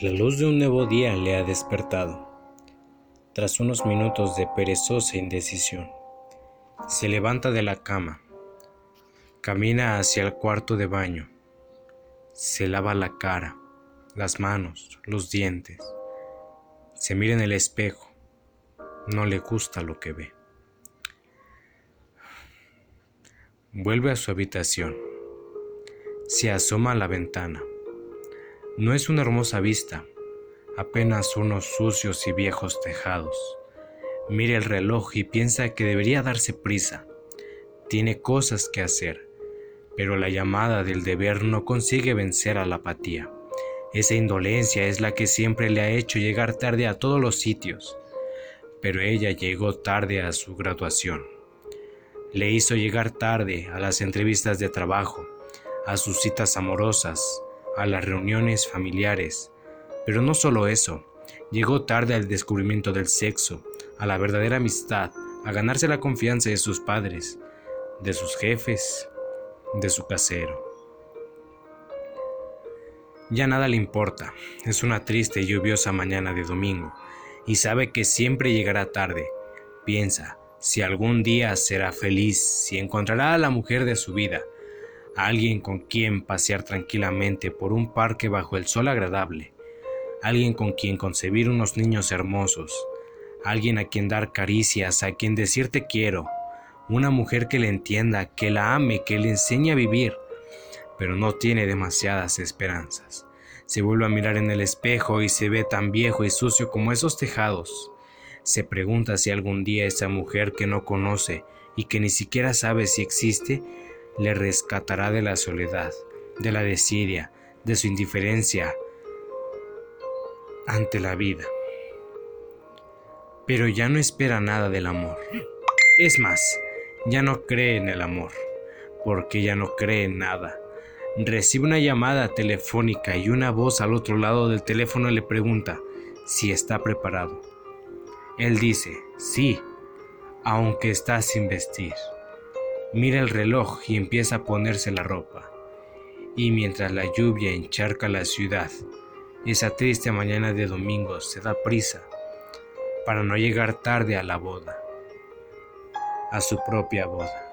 La luz de un nuevo día le ha despertado. Tras unos minutos de perezosa indecisión, se levanta de la cama, camina hacia el cuarto de baño, se lava la cara, las manos, los dientes, se mira en el espejo, no le gusta lo que ve. Vuelve a su habitación, se asoma a la ventana no es una hermosa vista, apenas unos sucios y viejos tejados. Mira el reloj y piensa que debería darse prisa. Tiene cosas que hacer, pero la llamada del deber no consigue vencer a la apatía. Esa indolencia es la que siempre le ha hecho llegar tarde a todos los sitios. Pero ella llegó tarde a su graduación. Le hizo llegar tarde a las entrevistas de trabajo, a sus citas amorosas, a las reuniones familiares. Pero no solo eso, llegó tarde al descubrimiento del sexo, a la verdadera amistad, a ganarse la confianza de sus padres, de sus jefes, de su casero. Ya nada le importa, es una triste y lluviosa mañana de domingo, y sabe que siempre llegará tarde. Piensa, si algún día será feliz, si encontrará a la mujer de su vida, alguien con quien pasear tranquilamente por un parque bajo el sol agradable, alguien con quien concebir unos niños hermosos, alguien a quien dar caricias, a quien decir te quiero, una mujer que le entienda, que la ame, que le enseñe a vivir, pero no tiene demasiadas esperanzas. Se vuelve a mirar en el espejo y se ve tan viejo y sucio como esos tejados. Se pregunta si algún día esa mujer que no conoce y que ni siquiera sabe si existe, le rescatará de la soledad, de la desidia, de su indiferencia ante la vida. Pero ya no espera nada del amor. Es más, ya no cree en el amor, porque ya no cree en nada. Recibe una llamada telefónica y una voz al otro lado del teléfono le pregunta si está preparado. Él dice, sí, aunque está sin vestir. Mira el reloj y empieza a ponerse la ropa. Y mientras la lluvia encharca la ciudad, esa triste mañana de domingo se da prisa para no llegar tarde a la boda, a su propia boda.